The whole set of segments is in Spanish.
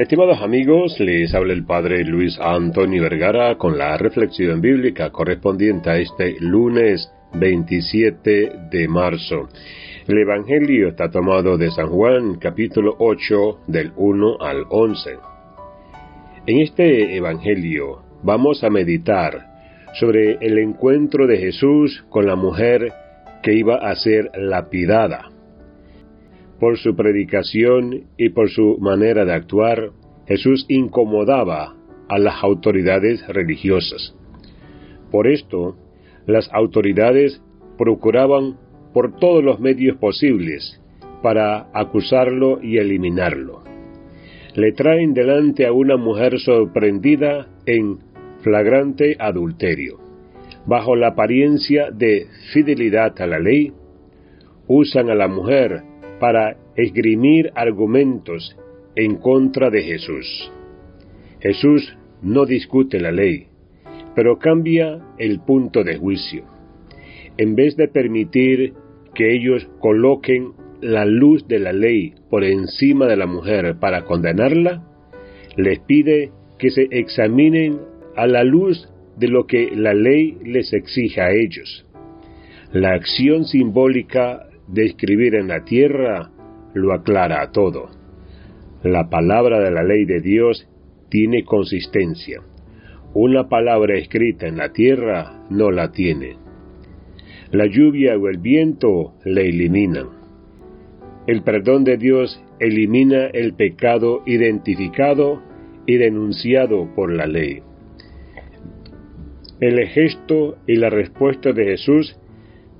Estimados amigos, les habla el Padre Luis Antonio Vergara con la reflexión bíblica correspondiente a este lunes 27 de marzo. El Evangelio está tomado de San Juan capítulo 8 del 1 al 11. En este Evangelio vamos a meditar sobre el encuentro de Jesús con la mujer que iba a ser lapidada. Por su predicación y por su manera de actuar, Jesús incomodaba a las autoridades religiosas. Por esto, las autoridades procuraban por todos los medios posibles para acusarlo y eliminarlo. Le traen delante a una mujer sorprendida en flagrante adulterio. Bajo la apariencia de fidelidad a la ley, usan a la mujer para esgrimir argumentos en contra de Jesús. Jesús no discute la ley, pero cambia el punto de juicio. En vez de permitir que ellos coloquen la luz de la ley por encima de la mujer para condenarla, les pide que se examinen a la luz de lo que la ley les exige a ellos. La acción simbólica de escribir en la tierra lo aclara a todo. La palabra de la ley de Dios tiene consistencia. Una palabra escrita en la tierra no la tiene. La lluvia o el viento la eliminan. El perdón de Dios elimina el pecado identificado y denunciado por la ley. El gesto y la respuesta de Jesús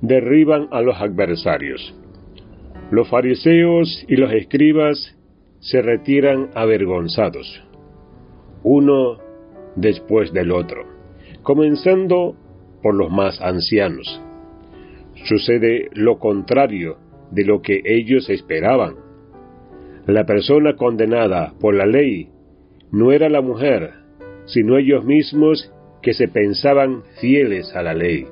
derriban a los adversarios. Los fariseos y los escribas se retiran avergonzados, uno después del otro, comenzando por los más ancianos. Sucede lo contrario de lo que ellos esperaban. La persona condenada por la ley no era la mujer, sino ellos mismos que se pensaban fieles a la ley.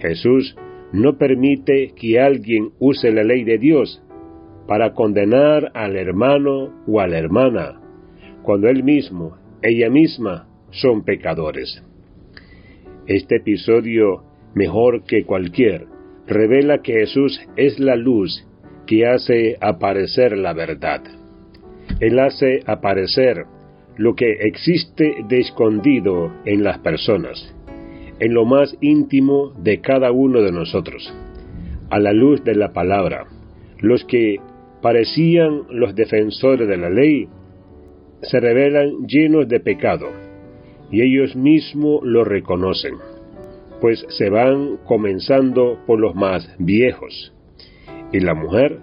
Jesús no permite que alguien use la ley de Dios para condenar al hermano o a la hermana, cuando él mismo, ella misma, son pecadores. Este episodio, mejor que cualquier, revela que Jesús es la luz que hace aparecer la verdad. Él hace aparecer lo que existe de escondido en las personas, en lo más íntimo de cada uno de nosotros, a la luz de la palabra. Los que parecían los defensores de la ley, se revelan llenos de pecado, y ellos mismos lo reconocen, pues se van comenzando por los más viejos, y la mujer,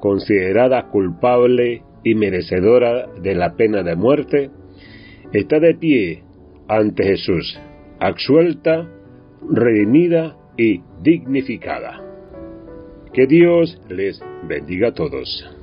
considerada culpable y merecedora de la pena de muerte, está de pie ante Jesús, absuelta, redimida y dignificada. Que Dios les bendiga a todos.